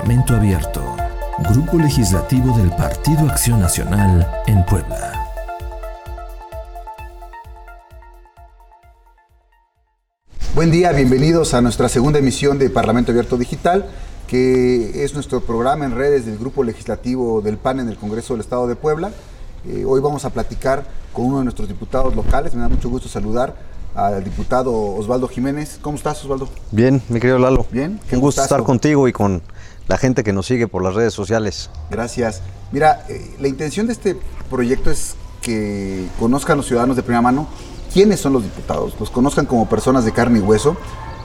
Parlamento Abierto, Grupo Legislativo del Partido Acción Nacional en Puebla. Buen día, bienvenidos a nuestra segunda emisión de Parlamento Abierto Digital, que es nuestro programa en redes del Grupo Legislativo del PAN en el Congreso del Estado de Puebla. Eh, hoy vamos a platicar con uno de nuestros diputados locales. Me da mucho gusto saludar al diputado Osvaldo Jiménez. ¿Cómo estás, Osvaldo? Bien, mi querido Lalo. Bien. Un gusto estar contigo y con la gente que nos sigue por las redes sociales. Gracias. Mira, eh, la intención de este proyecto es que conozcan los ciudadanos de primera mano quiénes son los diputados, los conozcan como personas de carne y hueso,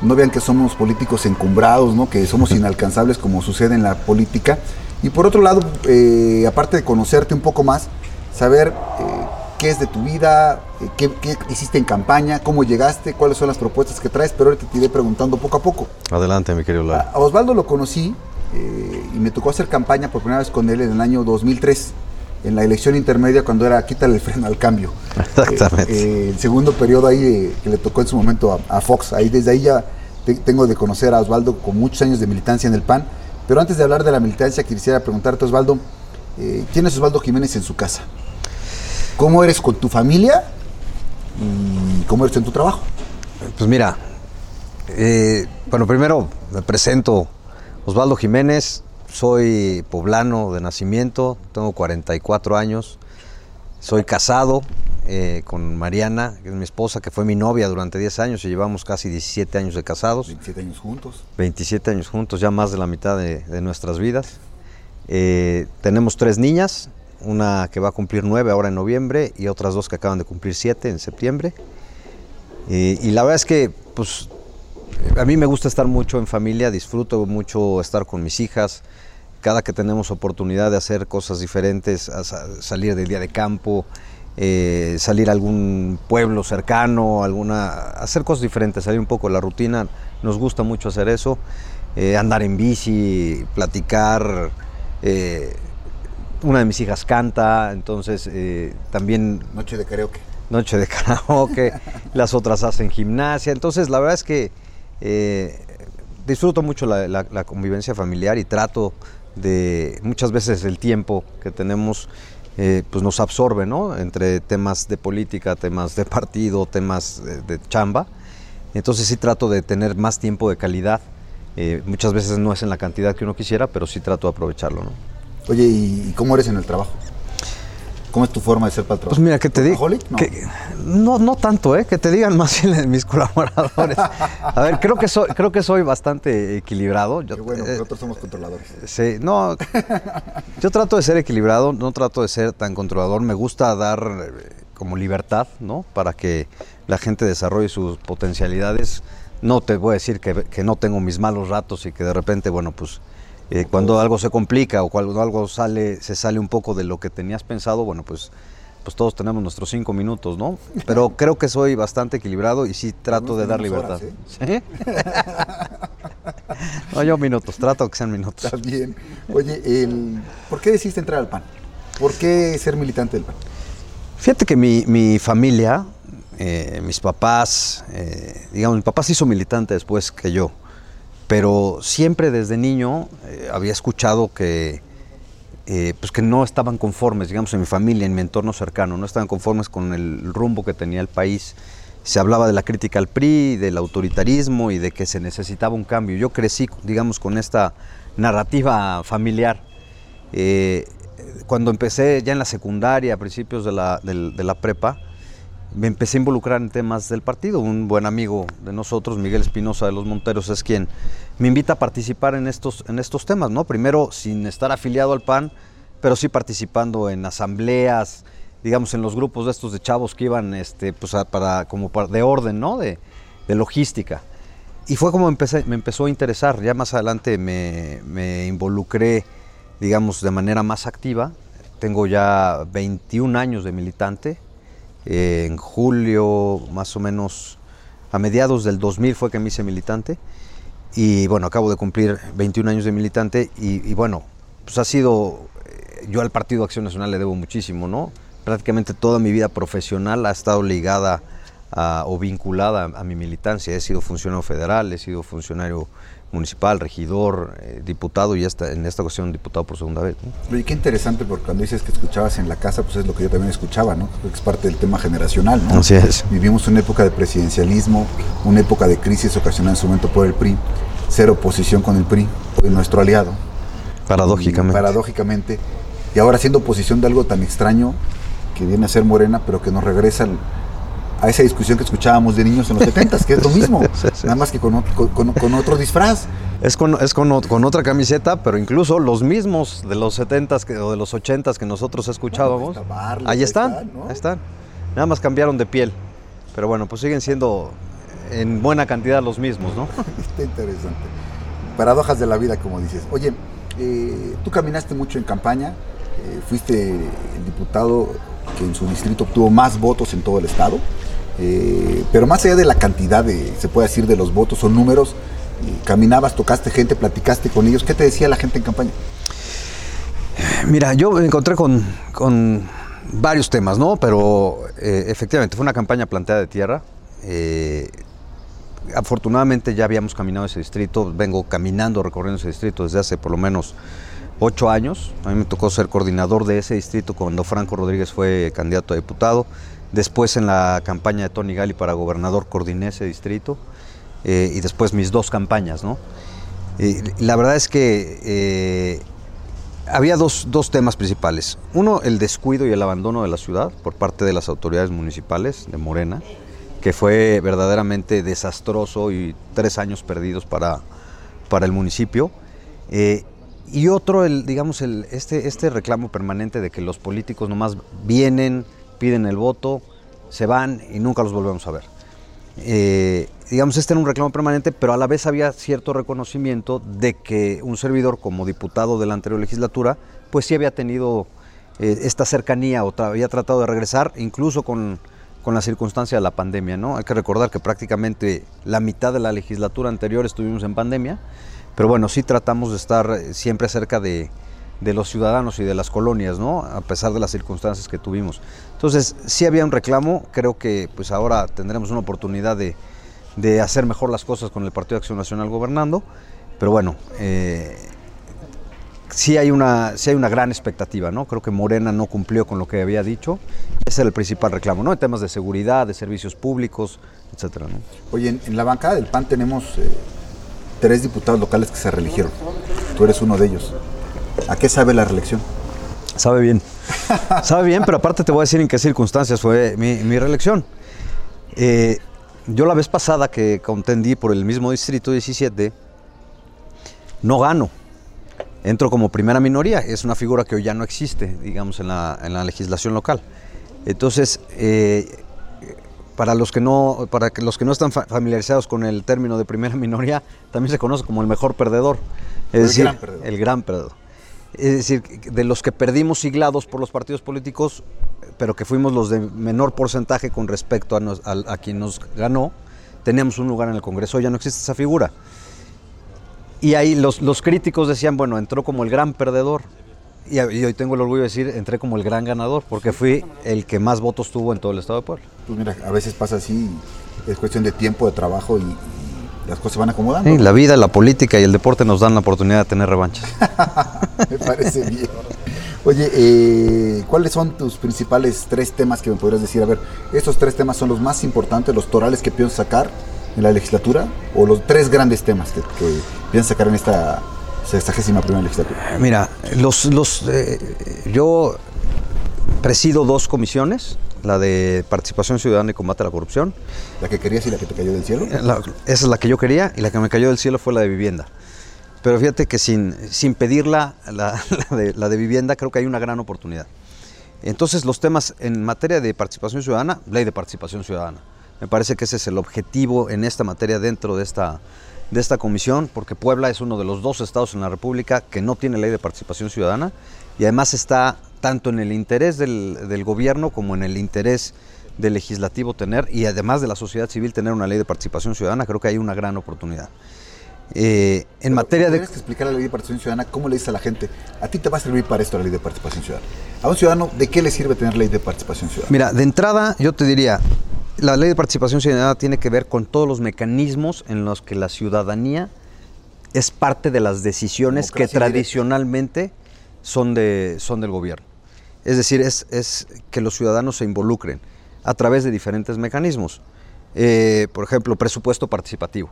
no vean que somos políticos encumbrados, ¿no? que somos inalcanzables como sucede en la política. Y por otro lado, eh, aparte de conocerte un poco más, saber eh, qué es de tu vida, eh, qué, hiciste en campaña, cómo llegaste, cuáles son las propuestas que traes, pero ahorita te iré preguntando poco a poco. Adelante, mi querido Lara. A Osvaldo lo conocí eh, y me tocó hacer campaña por primera vez con él en el año 2003, en la elección intermedia cuando era quítale el freno al cambio. Exactamente. Eh, el segundo periodo ahí que le tocó en su momento a, Fox, ahí desde ahí ya tengo de conocer a Osvaldo con muchos años de militancia en el PAN, pero antes de hablar de la militancia quisiera preguntarte, Osvaldo, ¿quién es Osvaldo Jiménez en su casa? ¿Cómo eres con tu familia y cómo eres en tu trabajo? Pues mira, eh, bueno, primero me presento Osvaldo Jiménez, soy poblano de nacimiento, tengo 44 años, soy casado eh, con Mariana, que es mi esposa, que fue mi novia durante 10 años y llevamos casi 17 años de casados. 27 años juntos. 27 años juntos, ya más de la mitad de, nuestras vidas. Eh, tenemos tres niñas, una que va a cumplir nueve ahora en noviembre y otras dos que acaban de cumplir siete en septiembre. Y, la verdad es que, pues, a mí me gusta estar mucho en familia, disfruto mucho estar con mis hijas. Cada que tenemos oportunidad de hacer cosas diferentes, salir del día de campo, eh, salir a algún pueblo cercano, alguna, hacer cosas diferentes, salir un poco de la rutina, nos gusta mucho hacer eso. Eh, andar en bici, platicar, eh, una de mis hijas canta, entonces eh, también... Noche de karaoke. Noche de karaoke, las otras hacen gimnasia, entonces la verdad es que eh, disfruto mucho la, convivencia familiar y trato de, muchas veces el tiempo que tenemos eh, pues nos absorbe, ¿no? Entre temas de política, temas de partido, temas de, chamba. Entonces sí trato de tener más tiempo de calidad. muchas veces no es en la cantidad que uno quisiera, pero sí trato de aprovecharlo, ¿no? Oye, ¿y cómo eres en el trabajo? ¿Cómo es tu forma de ser patrón? Pues mira, que te digo. No. no. tanto, ¿eh? Que te digan más bien mis colaboradores. A ver, creo que soy, creo que soy bastante equilibrado. Qué bueno, eh, nosotros somos controladores. Sí, no. yo trato de ser equilibrado, no trato de ser tan controlador. Me gusta dar eh, como libertad, ¿no? Para que la gente desarrolle sus potencialidades. No te voy a decir que, que no tengo mis malos ratos y que de repente, bueno, pues eh, cuando algo se complica o cuando algo sale, se sale un poco de lo que tenías pensado, bueno, pues, pues todos tenemos nuestros cinco minutos, ¿no? Pero creo que soy bastante equilibrado y sí trato de dar libertad. ¿eh? no, yo minutos, trato que sean minutos. Está bien. Oye, ¿por qué decidiste entrar al PAN? ¿Por qué ser militante del PAN? Fíjate que mi, familia, eh, mis papás, digamos, mi papá se hizo militante después que yo pero siempre desde niño eh, había escuchado que, eh, pues que no estaban conformes, digamos, en mi familia, en mi entorno cercano, no estaban conformes con el rumbo que tenía el país. Se hablaba de la crítica al PRI, del autoritarismo y de que se necesitaba un cambio. Yo crecí, digamos, con esta narrativa familiar. Eh, cuando empecé ya en la secundaria, a principios de la, de la prepa, me empecé a involucrar en temas del partido. Un buen amigo de nosotros, Miguel Espinosa de los Monteros, es quien me invita a participar en estos, en estos temas, ¿no? Primero sin estar afiliado al PAN, pero sí participando en asambleas, digamos, en los grupos de estos de chavos que iban este, pues para, como de orden, ¿no? De, logística. Y fue como empecé, me empezó a interesar. Ya más adelante me, me involucré, digamos, de manera más activa. Tengo ya 21 años de militante, en julio, más o menos a mediados del 2000 fue que me hice militante. Y bueno, acabo de cumplir 21 años de militante y, bueno, pues ha sido, eh, yo al Partido Acción Nacional le debo muchísimo, ¿no? Prácticamente toda mi vida profesional ha estado ligada o vinculada a, mi militancia. He sido funcionario federal, he sido funcionario municipal, regidor, eh, diputado y hasta en esta ocasión diputado por segunda vez. Oye, qué interesante porque cuando dices que escuchabas en la casa, pues es lo que yo también escuchaba, ¿no? Es parte del tema generacional, ¿no? Así es. Vivimos una época de presidencialismo, una época de crisis ocasionada en su momento por el PRI, ser oposición con el PRI, hoy nuestro aliado. Paradójicamente. paradójicamente. Y ahora siendo oposición de algo tan extraño que viene a ser Morena, pero que nos regresa a esa discusión que escuchábamos de niños en los 70, que es lo mismo, nada más que con, otro disfraz. Es, con, es con, otra camiseta, pero incluso los mismos de los 70s o de los 80s que nosotros escuchábamos, ahí están, ahí están. Nada más cambiaron de piel. Pero bueno, pues siguen siendo en buena cantidad los mismos, ¿no? Está interesante. Paradojas de la vida, como dices. Oye, eh, tú caminaste mucho en campaña, eh, fuiste el diputado que en su distrito obtuvo más votos en todo el estado. Eh, pero más allá de la cantidad de, se puede decir, de los votos o números, eh, caminabas, tocaste gente, platicaste con ellos. ¿Qué te decía la gente en campaña? Mira, yo me encontré con, con varios temas, ¿no? Pero eh, efectivamente fue una campaña planteada de tierra. afortunadamente ya habíamos caminado ese distrito, vengo caminando, recorriendo ese distrito desde hace por lo menos ocho años. A mí me tocó ser coordinador de ese distrito cuando Franco Rodríguez fue candidato a diputado. Después en la campaña de Tony Gali para gobernador coordiné ese distrito eh, y después mis dos campañas. ¿no? la verdad es que eh, había dos, dos, temas principales. Uno, el descuido y el abandono de la ciudad por parte de las autoridades municipales de Morena, que fue verdaderamente desastroso y tres años perdidos para, para el municipio. Eh, y otro, el, digamos, el, este, este reclamo permanente de que los políticos nomás vienen, piden el voto, se van y nunca los volvemos a ver. Eh, digamos, este era un reclamo permanente, pero a la vez había cierto reconocimiento de que un servidor como diputado de la anterior legislatura, pues sí había tenido eh, esta cercanía o había tratado de regresar, incluso con, con la circunstancia de la pandemia. ¿no? Hay que recordar que prácticamente la mitad de la legislatura anterior estuvimos en pandemia, pero bueno, sí tratamos de estar siempre cerca de, de los ciudadanos y de las colonias, ¿no? A pesar de las circunstancias que tuvimos. Entonces, sí había un reclamo, creo que pues ahora tendremos una oportunidad de, hacer mejor las cosas con el Partido de Acción Nacional gobernando, pero bueno, eh, sí, hay una, sí hay una gran expectativa, ¿no? Creo que Morena no cumplió con lo que había dicho, ese era el principal reclamo, ¿no? En temas de seguridad, de servicios públicos, etcétera, ¿no? Oye, en, la bancada del PAN tenemos eh, tres diputados locales que se reeligieron, tú eres uno de ellos. ¿A qué sabe la reelección? Sabe bien. sabe bien, pero aparte te voy a decir en qué circunstancias fue mi, reelección. Eh, yo la vez pasada que contendí por el mismo distrito 17, no gano. Entro como primera minoría. Es una figura que hoy ya no existe, digamos, en la, legislación local. Entonces, eh, para los que no para los que no están familiarizados con el término de primera minoría, también se conoce como el mejor perdedor. Es el decir, gran perdedor. el gran perdedor es decir, de los que perdimos siglados por los partidos políticos, pero que fuimos los de menor porcentaje con respecto a, quien nos ganó, teníamos un lugar en el Congreso, ya no existe esa figura. Y ahí los, críticos decían, bueno, entró como el gran perdedor. Y, hoy tengo el orgullo de decir, entré como el gran ganador, porque fui el que más votos tuvo en todo el Estado de Puebla. Pues mira, a veces pasa así, es cuestión de tiempo, de trabajo y, las cosas se van acomodando. Sí, la vida, la política y el deporte nos dan la oportunidad de tener revanchas. me parece bien. Oye, eh, ¿cuáles son tus principales tres temas que me podrías decir? A ver, estos tres temas son los más importantes, los torales que piensas sacar en la legislatura, o los tres grandes temas que, piensas sacar en esta sexagésima primera legislatura. Mira, los, los, eh, yo presido dos comisiones, la de participación ciudadana y combate a la corrupción. ¿La que querías y la que te cayó del cielo? esa es la que yo quería y la que me cayó del cielo fue la de vivienda. Pero fíjate que sin, sin pedirla, la, de, la de vivienda, creo que hay una gran oportunidad. Entonces los temas en materia de participación ciudadana, ley de participación ciudadana. Me parece que ese es el objetivo en esta materia dentro de esta, de esta comisión, porque Puebla es uno de los dos estados en la República que no tiene ley de participación ciudadana y además está tanto en el interés del, gobierno como en el interés del legislativo tener y además de la sociedad civil tener una ley de participación ciudadana, creo que hay una gran oportunidad. Eh, en materia de... Tienes que explicar la ley de participación ciudadana, ¿cómo le dices a la gente? ¿A ti te va a servir para esto la ley de participación ciudadana? A un ciudadano, ¿de qué le sirve tener ley de participación ciudadana? Mira, de entrada yo te diría, la ley de participación ciudadana tiene que ver con todos los mecanismos en los que la ciudadanía es parte de las decisiones que tradicionalmente son, de, son del gobierno. Es decir, es, es que los ciudadanos se involucren a través de diferentes mecanismos. Eh, por ejemplo, presupuesto participativo.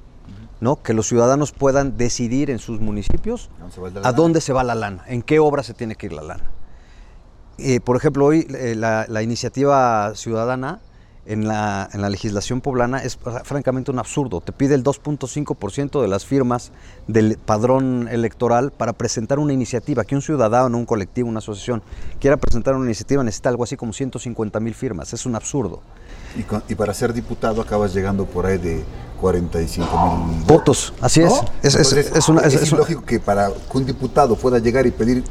¿no? Que los ciudadanos puedan decidir en sus municipios ¿A dónde se va la lana? dónde se va la lana, en qué obra se tiene que ir la lana. Eh, por ejemplo, hoy eh, la, la iniciativa ciudadana en la, en la legislación poblana es fra- francamente un absurdo. Te pide el 2.5% de las firmas del padrón electoral para presentar una iniciativa. Que un ciudadano, un colectivo, una asociación quiera presentar una iniciativa necesita algo así como 150 mil firmas. Es un absurdo. Y, con- y para ser diputado acabas llegando por ahí de 45 mil Votos, así es. Es- es- Entonces, es una- es- es una- ilógico que para que un diputado pueda llegar y pedir,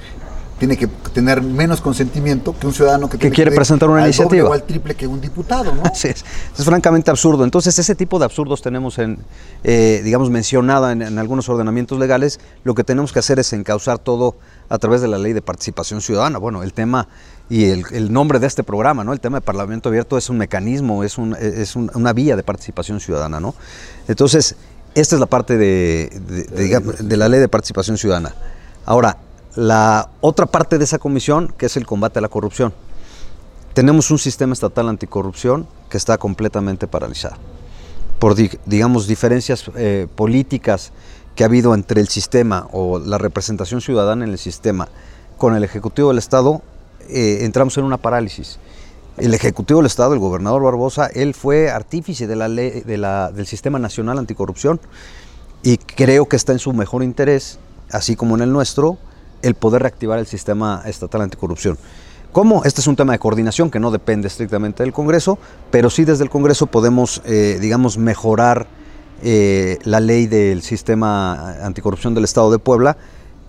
tiene que tener menos consentimiento que un ciudadano que, tiene quiere presentar una al doble iniciativa. o al triple que un diputado, ¿no? Así es. Es francamente absurdo. Entonces, ese tipo de absurdos tenemos en, eh, digamos, mencionada en, en algunos ordenamientos legales. Lo que tenemos que hacer es encauzar todo a través de la ley de participación ciudadana. Bueno, el tema y el, el nombre de este programa, ¿no? El tema de Parlamento Abierto es un mecanismo, es, un- es un- una vía de participación ciudadana, ¿no? Entonces, esta es la parte de, de- de, digamos, de la ley de participación ciudadana. Ahora, la otra parte de esa comisión, que es el combate a la corrupción. Tenemos un sistema estatal anticorrupción que está completamente paralizado por, di- digamos, diferencias eh, políticas que ha habido entre el sistema o la representación ciudadana en el sistema con el Ejecutivo del Estado, eh, entramos en una parálisis. El Ejecutivo del Estado, el gobernador Barbosa, él fue artífice de la ley, de la- del Sistema Nacional Anticorrupción y creo que está en su mejor interés, así como en el nuestro, el poder reactivar el sistema estatal anticorrupción. ¿Cómo? Este es un tema de coordinación que no depende estrictamente del Congreso, pero sí desde el Congreso podemos, eh, digamos, mejorar eh, la ley del sistema anticorrupción del Estado de Puebla.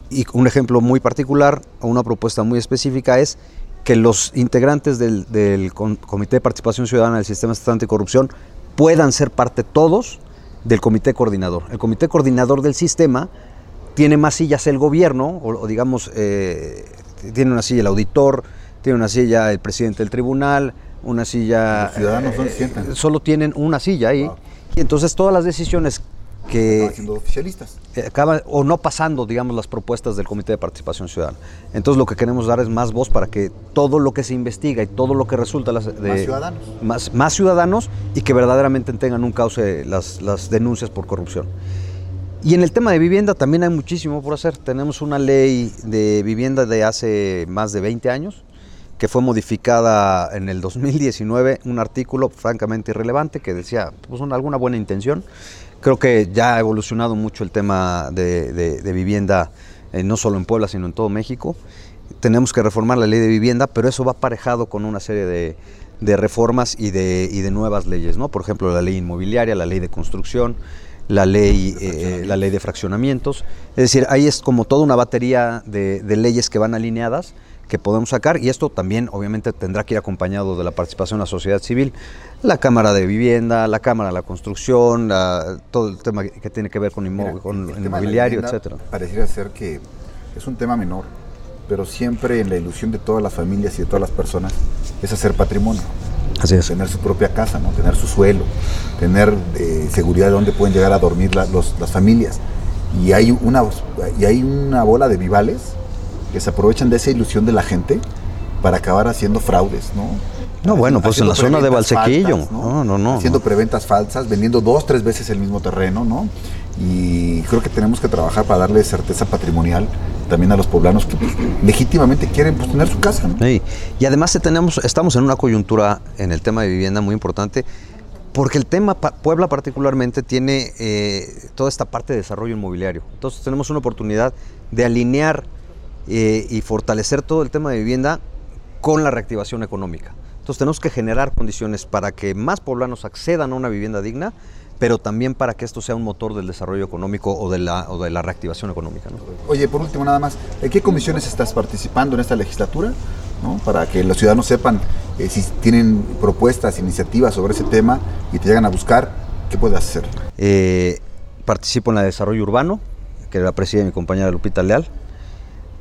Y un ejemplo muy particular una propuesta muy específica es que los integrantes del, del Comité de Participación Ciudadana del Sistema Estatal Anticorrupción puedan ser parte todos del Comité Coordinador. El Comité Coordinador del sistema tiene más sillas el gobierno, o, o digamos, eh, tiene una silla el auditor, tiene una silla el presidente del tribunal, una silla... Los ciudadanos, ¿dónde se sientan? Solo tienen una silla ahí. Y entonces todas las decisiones que siendo oficialistas. eh, acaban o no pasando, digamos, las propuestas del Comité de Participación Ciudadana. Entonces lo que queremos dar es más voz para que todo lo que se investiga y todo lo que resulta las- de Más ciudadanos. más, más ciudadanos y que verdaderamente tengan un cauce las, las denuncias por corrupción. Y en el tema de vivienda también hay muchísimo por hacer. Tenemos una ley de vivienda de hace más de 20 años que fue modificada en el 2019, un artículo francamente irrelevante que decía pues, una- alguna buena intención. Creo que ya ha evolucionado mucho el tema de, vivienda, eh, no solo en Puebla, sino en todo México. Tenemos que reformar la ley de vivienda, pero eso va aparejado con una serie de, de reformas y de, y de nuevas leyes, ¿no? Por ejemplo, la ley inmobiliaria, la ley de construcción, la ley, eh, la ley de fraccionamientos. Es decir, ahí es como toda una batería de, de leyes que van alineadas que podemos sacar y esto también obviamente tendrá que ir acompañado de la participación de la sociedad civil, la Cámara de Vivienda, la Cámara de la Construcción, la- todo el tema que tiene que ver con, inmo- Mira, con el inmobiliario, etcétera. Pareciera ser que es un tema menor, pero siempre en la ilusión de todas las familias y de todas las personas es hacer patrimonio. Así es. Tener su propia casa, ¿no? tener su suelo, tener eh, seguridad de dónde pueden llegar a dormir la- los- las familias. Y hay, una, y hay una bola de vivales que se aprovechan de esa ilusión de la gente para acabar haciendo fraudes, ¿no? No, bueno, pues en la zona de Valsequillo. falsas, No, no, no, Haciendo no. preventas falsas, vendiendo dos, tres veces el mismo terreno, ¿no? Y creo que tenemos que trabajar para darle certeza patrimonial también a los poblanos que legítimamente quieren pues, tener su casa. Y además tenemos, estamos en una coyuntura en el tema de vivienda muy importante, porque el tema Puebla particularmente tiene eh, toda esta parte de desarrollo inmobiliario. Entonces tenemos una oportunidad de alinear eh, y fortalecer todo el tema de vivienda con la reactivación económica. Entonces tenemos que generar condiciones para que más poblanos accedan a una vivienda digna, pero también para que esto sea un motor del desarrollo económico o de la, o de la reactivación económica. ¿no? Oye, por último nada más, ¿en qué comisiones estás participando en esta legislatura? ¿no? Para que los ciudadanos sepan eh, si tienen propuestas, iniciativas sobre ese tema y te llegan a buscar, ¿qué puedes hacer? Eh, participo en la de desarrollo urbano, que la preside mi compañera Lupita Leal.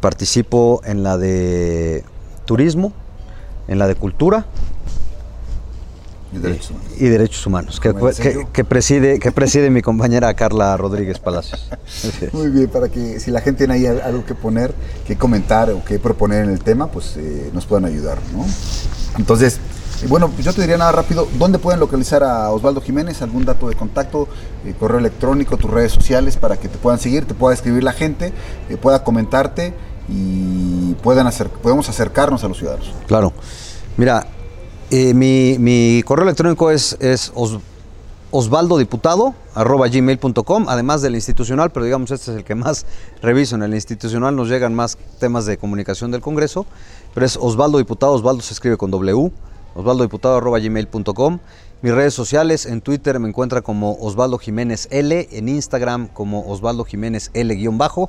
Participo en la de turismo, en la de cultura Y derechos humanos. Y derechos humanos, que, preside, que preside mi compañera Carla Rodríguez Palacios. Muy bien, para que si la gente tiene ahí algo que poner, que comentar o que proponer en el tema, pues eh, nos puedan ayudar, ¿no? Entonces, eh, bueno, yo te diría nada rápido, ¿dónde pueden localizar a Osvaldo Jiménez? ¿Algún dato de contacto, eh, correo electrónico, tus redes sociales para que te puedan seguir, te pueda escribir la gente, eh, pueda comentarte y puedan hacer, podemos acercarnos a los ciudadanos? Claro. Mira, eh, mi, correo electrónico es, es os- osvaldodiputado arroba gmail.com, además del institucional, pero digamos este es el que más reviso. En el institucional nos llegan más temas de comunicación del Congreso, pero es Osvaldo Diputado, Osvaldo se escribe con W, osvaldodiputado arroba gmail.com. Mis redes sociales, en Twitter me encuentra como Osvaldo Jiménez L, en Instagram como Osvaldo Jiménez L-bajo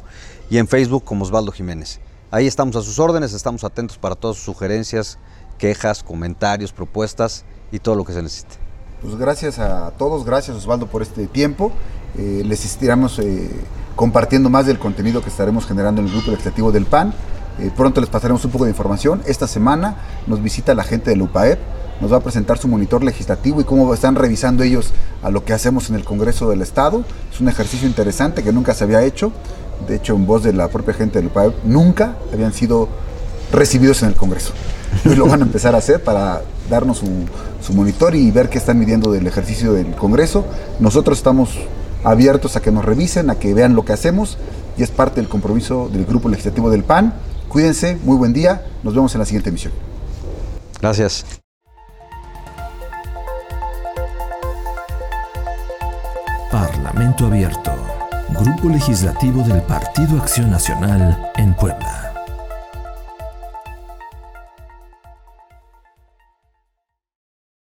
y en Facebook como Osvaldo Jiménez. Ahí estamos a sus órdenes, estamos atentos para todas sus sugerencias, quejas, comentarios, propuestas y todo lo que se necesite. Pues gracias a todos, gracias Osvaldo por este tiempo. Eh, les estaremos eh, compartiendo más del contenido que estaremos generando en el grupo legislativo del PAN. Eh, pronto les pasaremos un poco de información. Esta semana nos visita la gente del UPAEP, nos va a presentar su monitor legislativo y cómo están revisando ellos a lo que hacemos en el Congreso del Estado. Es un ejercicio interesante que nunca se había hecho. De hecho, en voz de la propia gente del UPAEP, nunca habían sido recibidos en el Congreso. Y lo van a empezar a hacer para darnos su, su monitor y ver qué están midiendo del ejercicio del Congreso. Nosotros estamos abiertos a que nos revisen, a que vean lo que hacemos y es parte del compromiso del Grupo Legislativo del PAN. Cuídense, muy buen día, nos vemos en la siguiente emisión. Gracias. Parlamento Abierto. Grupo Legislativo del Partido Acción Nacional en Puebla.